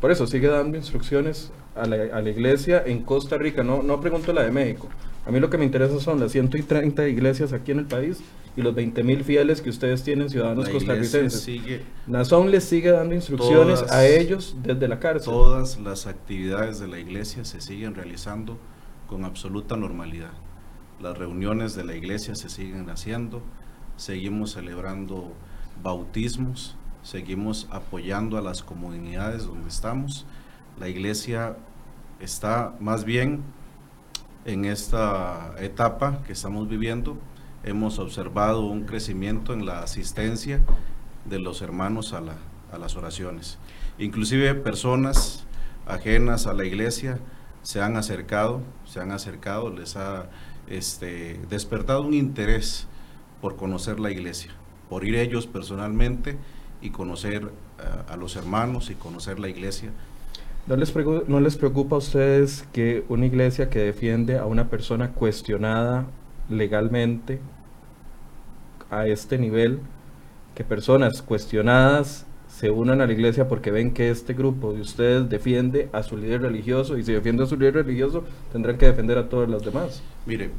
Por eso sigue dando instrucciones a la, a la iglesia en Costa Rica. No, no pregunto la de México. A mí lo que me interesa son las 130 iglesias aquí en el país y los 20 mil fieles que ustedes tienen ciudadanos La costarricenses. sigue Nazón les sigue dando instrucciones Todas- a ellos desde la cárcel. Todas las actividades de la iglesia se siguen realizando con absoluta normalidad. Las reuniones de la iglesia se siguen haciendo, seguimos celebrando bautismos, seguimos apoyando a las comunidades donde estamos. La iglesia está más bien en esta etapa que estamos viviendo. Hemos observado un crecimiento en la asistencia de los hermanos a, la- a las oraciones. Inclusive personas ajenas a la iglesia se han acercado, se han acercado, les ha este, despertado un interés por conocer la iglesia, por ir ellos personalmente y conocer eh, a los hermanos y conocer la iglesia. ¿No les, pregu- ¿No les preocupa a ustedes que una iglesia que defiende a una persona cuestionada legalmente a este nivel, que personas cuestionadas se unan a la iglesia porque ven que este grupo de ustedes defiende a su líder religioso y si defiende a su líder religioso tendrán que defender a todos los demás? Mire,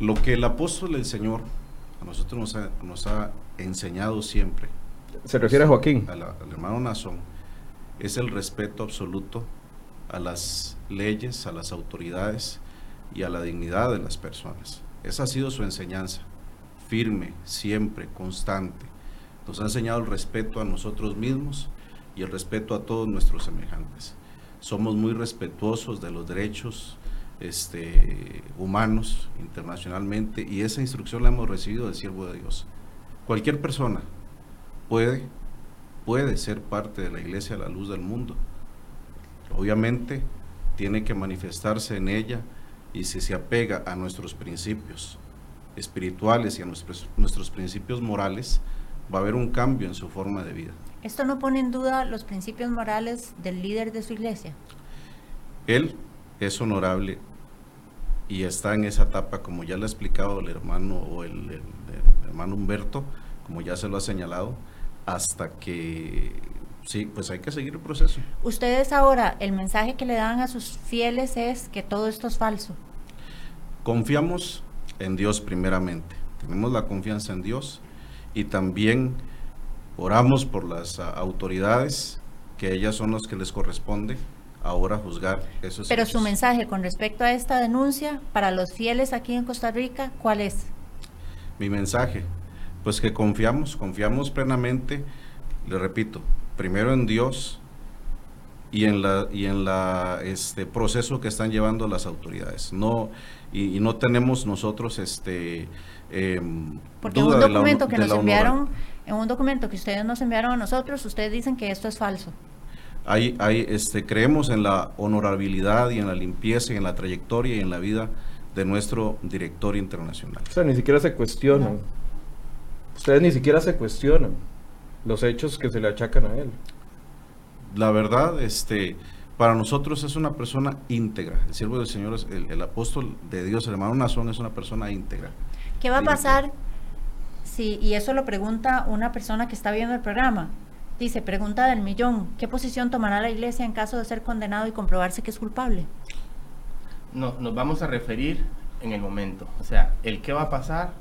lo que el apóstol del Señor a nosotros nos ha, nos ha enseñado siempre, Se refiere a Joaquín. a la- al hermano Nazón, es el respeto absoluto a las leyes, a las autoridades y a la dignidad de las personas. Esa ha sido su enseñanza, firme, siempre, constante. Nos ha enseñado el respeto a nosotros mismos y el respeto a todos nuestros semejantes. Somos muy respetuosos de los derechos este, humanos internacionalmente y esa instrucción la hemos recibido del siervo de Dios. Cualquier persona puede, puede ser parte de la iglesia a la luz del mundo. Obviamente tiene que manifestarse en ella y si se apega a nuestros principios espirituales y a nuestros, nuestros principios morales, va a haber un cambio en su forma de vida. ¿Esto no pone en duda los principios morales del líder de su iglesia? Él es honorable y está en esa etapa, como ya le ha explicado el hermano o el, el- el hermano Humberto, como ya se lo ha señalado, hasta que sí, pues hay que seguir el proceso. Ustedes ahora, el mensaje que le dan a sus fieles es que todo esto es falso. Confiamos en Dios primeramente, tenemos la confianza en Dios y también oramos por las ah, autoridades, que ellas son las que les corresponde ahora juzgar esos Pero su mensaje con respecto a esta denuncia para los fieles aquí en Costa Rica, ¿cuál es? mi mensaje, pues que confiamos, confiamos plenamente, le repito, primero en Dios y en la y en la este proceso que están llevando las autoridades. No y, y no tenemos nosotros este em, Porque en duda un de la documento que de nos la enviaron, en un documento que ustedes nos enviaron a nosotros, ustedes dicen que esto es falso. Hay, hay, este, creemos en la honorabilidad y en la limpieza y en la trayectoria y en la vida de nuestro director internacional. O sea, ni siquiera se cuestionan. Ustedes ni siquiera se cuestionan los hechos que se le achacan a él. La verdad, este, para nosotros es una persona íntegra. El siervo del Señor, es el, el apóstol de Dios, el hermano Nazón, es una persona íntegra. ¿Qué va a pasar si, y eso lo pregunta una persona que está viendo el programa? Dice, pregunta del millón, ¿qué posición tomará la iglesia en caso de ser condenado y comprobarse que es culpable? No, nos vamos a referir en el momento. O sea, el qué va a pasar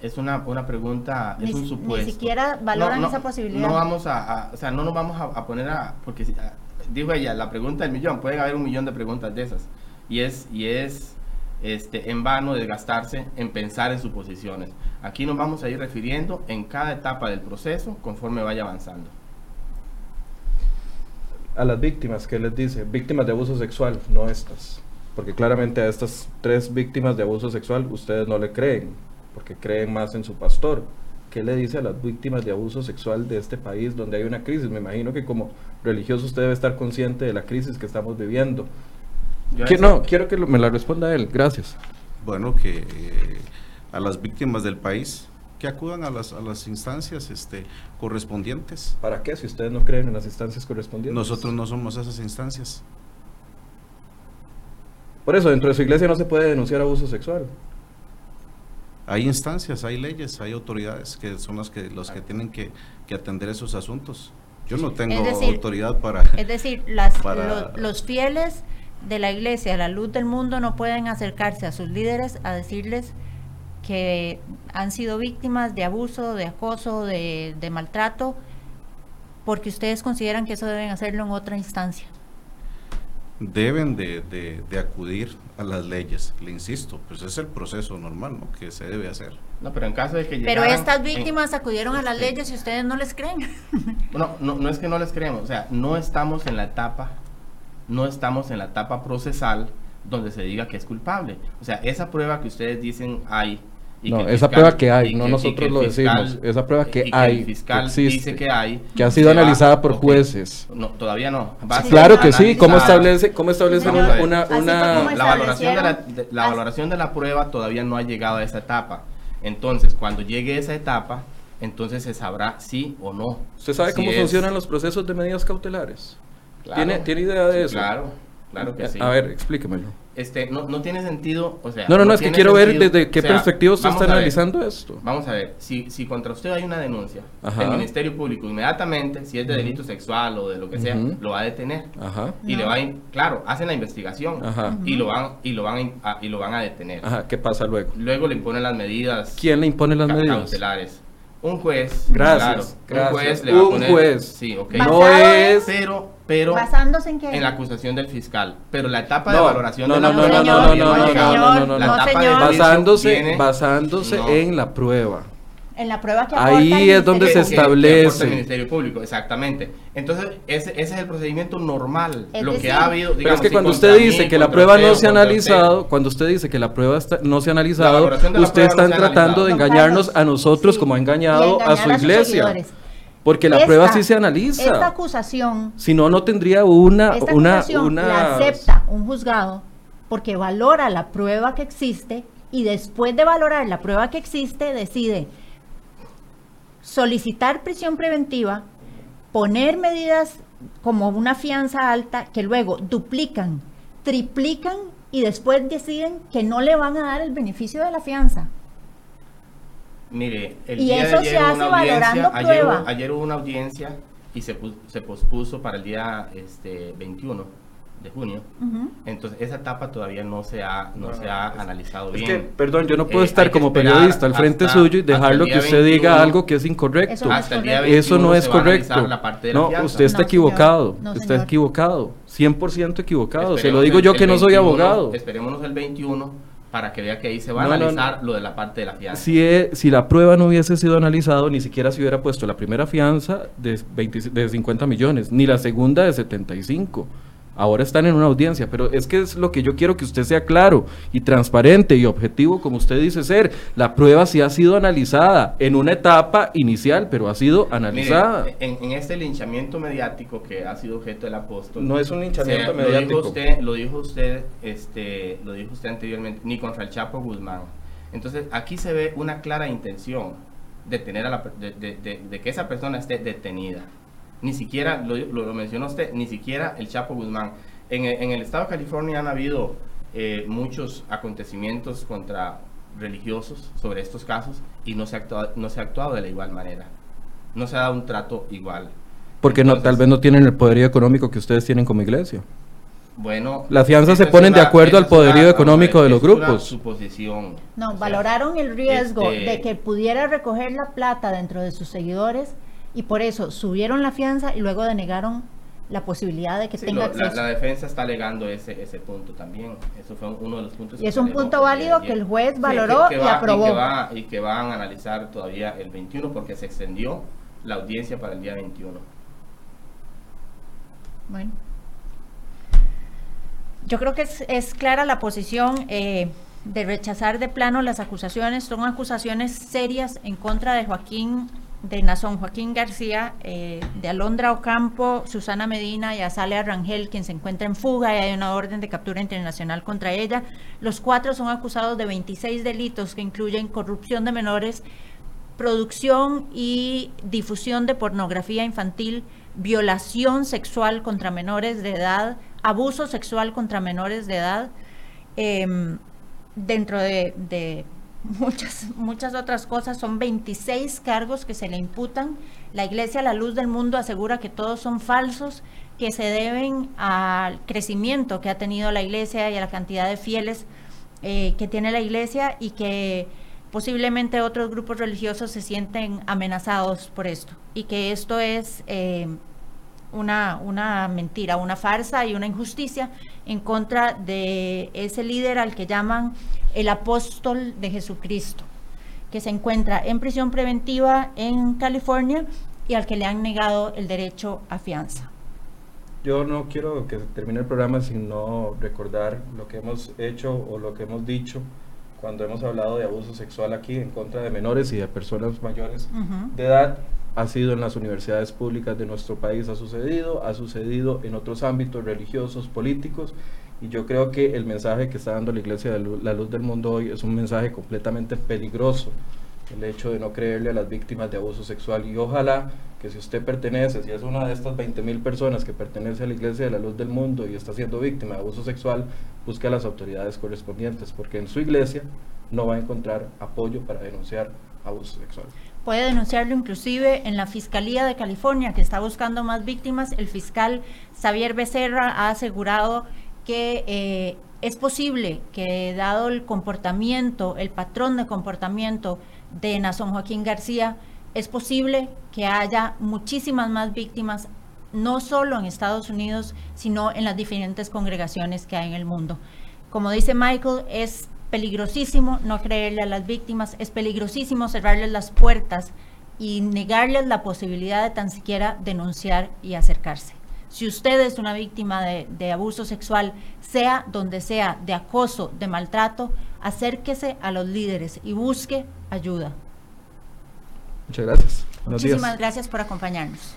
es una, una pregunta, Ni es un si- ni supuesto. siquiera valoran esa posibilidad. No vamos a, a- o sea, no nos vamos a, a poner a, porque si- a- dijo ella, la pregunta del millón, pueden haber un millón de preguntas de esas. Y es, y es este, en vano desgastarse en pensar en suposiciones. Aquí nos vamos a ir refiriendo en cada etapa del proceso conforme vaya avanzando. A las víctimas, ¿qué les dice? Víctimas de abuso sexual, no estas. Porque claramente a estas tres víctimas de abuso sexual ustedes no le creen, porque creen más en su pastor. ¿Qué le dice a las víctimas de abuso sexual de este país donde hay una crisis? Me imagino que como religioso usted debe estar consciente de la crisis que estamos viviendo. Que- no, quiero que lo- me la responda él. Gracias. Bueno, que eh, a las víctimas del país que acudan a las, a las instancias este, correspondientes. ¿Para qué si ustedes no creen en las instancias correspondientes? Nosotros no somos esas instancias. Por eso, dentro de su iglesia no se puede denunciar abuso sexual. Hay instancias, hay leyes, hay autoridades que son las que los que tienen que, que atender esos asuntos. Yo no tengo decir, autoridad para Es decir, las, Para- lo- los fieles de la iglesia, la luz del mundo, no pueden acercarse a sus líderes a decirles que han sido víctimas de abuso, de acoso, de, de maltrato, porque ustedes consideran que eso deben hacerlo en otra instancia. Deben de, de- de acudir a las leyes. Le insisto, pues es el proceso normal ¿no? que se debe hacer. No, pero en caso de que Pero llegaran estas en- víctimas acudieron a las este, leyes y ustedes no les creen. Bueno, no, no es que no les creemos, o sea, no estamos en la etapa, no estamos en la etapa procesal donde se diga que es culpable. O sea, esa prueba que ustedes dicen hay. Y No, que esa fiscal- prueba que hay, no que- nosotros que lo fiscal- decimos, esa prueba que y hay, el fiscal que existe, dice que hay. que ha sido va- analizada por jueces. No, todavía no. Va Claro que sí. ¿cómo establece, cómo establece Vamos a una, una, la valoración de la, de- la valoración de la prueba todavía no ha llegado a esa etapa. Entonces, cuando llegue esa etapa, entonces se sabrá sí o no. ¿Usted sabe Si cómo es- funcionan los procesos de medidas cautelares? Claro. ¿Tiene, ¿Tiene idea de Sí, eso? Claro, claro que sí. A ver, explíquemelo. Este, no, no tiene sentido, o sea... No, no, no, es que quiero ver desde qué o sea, perspectiva usted está a ver, analizando esto. Vamos a ver, si, si contra usted hay una denuncia, Ajá. el Ministerio Público inmediatamente, si es de delito sexual o de lo que sea, lo va a detener. Ajá, Y le va a, claro, hacen la investigación Ajá. y lo van y lo van a, a- y lo van a detener. ajá, ¿qué pasa luego? Luego le imponen las medidas ¿Quién le impone las medidas? cautelares. Un juez. Gracias, claro, gracias. Un juez le va a Un poner. juez. Sí, ok. No es... Pero, pero ¿Basándose en qué? en la acusación del fiscal. Pero la etapa de No, valoración no, de no, la no, no, no, no, no, no, no, La no, de Basándose, viene- basándose No. en la prueba. En la prueba que Ahí es donde se que- que establece. el Ministerio Público, exactamente. Entonces, ese, ese es el procedimiento normal. Es lo que decir- ha habido. Pero digamos, es que si cuando usted mí, dice que la prueba usted no se ha contra usted, analizado, cuando usted dice que la prueba está- no se ha analizado, de usted está no tratando de analizado. Engañarnos a nosotros sí, como ha engañado a su iglesia. seguidores. Porque la Esta- prueba sí se Esta analiza. acusación, Si no, no tendría una... esta una, acusación una la acepta un juzgado porque valora la prueba que existe y después de valorar la prueba que existe, decide solicitar prisión preventiva, poner medidas como una fianza alta que luego duplican, triplican y después deciden que no le van a dar el beneficio de la fianza. Mire, el Y día eso de ayer se hubo hace una audiencia, valorando ayer, prueba. hubo- ayer hubo una audiencia y se, se pospuso para el día este, 21 de junio. Ujú. Entonces, esa etapa todavía no se ha, no se ha analizado Es bien. que, perdón, yo no puedo Eh, estar como periodista al frente hasta- suyo y dejarlo que usted diga 21. algo que es incorrecto. Eso no es Hasta el día correcto. Eso no 21 es correcto. la parte de No, usted está No, equivocado. está equivocado. 100% equivocado. Se lo digo el- yo que no soy 21, abogado. Esperémonos el 21 para que vea que ahí se va a No, no, analizar lo de la parte de la fianza. Si, eh, si la prueba no hubiese sido analizado, ni siquiera se hubiera puesto la primera fianza de, 20 de 50 millones, ni la segunda de 75. Ahora están en una audiencia, pero es que es lo que yo quiero que usted sea claro y transparente y objetivo como usted dice ser. La prueba sí ha sido analizada en una etapa inicial, pero ha sido Mire, analizada. en, en este linchamiento mediático que ha sido objeto del apóstol. No es un linchamiento mediático. Lo dijo usted, lo dijo usted, este, lo dijo usted anteriormente, ni contra el Chapo Guzmán. Entonces, aquí se ve una clara intención de tener a la, per- de, de- de- de que esa persona esté detenida. Ni siquiera, lo, lo- lo mencionó usted, ni siquiera el Chapo Guzmán. En, el- en el estado de California han habido eh, muchos acontecimientos contra religiosos sobre estos casos y no se, ha actuado, no se ha actuado de la igual manera. No se ha dado un trato igual. Porque no, tal vez no tienen el poderío económico que ustedes tienen como iglesia. Bueno, Las fianzas se ponen de acuerdo al una- poderío económico ver, de los grupos. suposición. No, O sea, valoraron el riesgo este- de que pudiera recoger la plata dentro de sus seguidores y por eso subieron la fianza y luego denegaron la posibilidad de que sí, tenga la, acceso. la defensa está alegando ese, ese punto también. Eso fue uno de los puntos. Y es un punto válido que el juez Sí, valoró y va- aprobó. que, va, y que van a analizar todavía el 21 porque se extendió la audiencia para el día 21. Bueno. Yo creo que es, es clara la posición eh, de rechazar de plano las acusaciones. Son acusaciones serias en contra de Joaquín, de Nazón Joaquín García, eh, de Alondra Ocampo, Susana Medina y Azalea Rangel, quien se encuentra en fuga y hay una orden de captura internacional contra ella. Los cuatro son acusados de 26 delitos que incluyen corrupción de menores, producción y difusión de pornografía infantil, violación sexual contra menores de edad, abuso sexual contra menores de edad, em, dentro de, de muchas, muchas otras cosas. Son 26 cargos que se le imputan. La Iglesia la Luz del Mundo asegura que todos son falsos, que se deben al crecimiento que ha tenido la Iglesia y a la cantidad de fieles eh, que tiene la Iglesia y que posiblemente otros grupos religiosos se sienten amenazados por esto y que esto es eh, una, una mentira, una farsa y una injusticia en contra de ese líder al que llaman el apóstol de Jesucristo, que se encuentra en prisión preventiva en California y al que le han negado el derecho a fianza. Yo no quiero que termine el programa sin no recordar lo que hemos hecho o lo que hemos dicho cuando hemos hablado de abuso sexual aquí en contra de menores y de personas mayores de edad. Ha sido en las universidades públicas de nuestro país, ha sucedido, ha sucedido en otros ámbitos religiosos, políticos, y yo creo que el mensaje que está dando la Iglesia de la Luz del Mundo hoy es un mensaje completamente peligroso el hecho de no creerle a las víctimas de abuso sexual y ojalá que si usted pertenece, si es una de estas 20 mil personas que pertenece a la Iglesia de la Luz del Mundo y está siendo víctima de abuso sexual, busque a las autoridades correspondientes porque en su iglesia no va a encontrar apoyo para denunciar abuso sexual. Puede denunciarlo inclusive en la Fiscalía de California, que está buscando más víctimas. El fiscal Xavier Becerra ha asegurado que eh, es posible que dado el comportamiento, el patrón de comportamiento de Nazón Joaquín García, es posible que haya muchísimas más víctimas, no solo en Estados Unidos, sino en las diferentes congregaciones que hay en el mundo. Como dice Michael, es peligrosísimo no creerle a las víctimas, es peligrosísimo cerrarles las puertas y negarles la posibilidad de tan siquiera denunciar y acercarse. Si usted es una víctima de, de abuso sexual, sea donde sea, de acoso, de maltrato, acérquese a los líderes y busque ayuda. Muchas gracias. Buenos días. Muchísimas gracias por acompañarnos.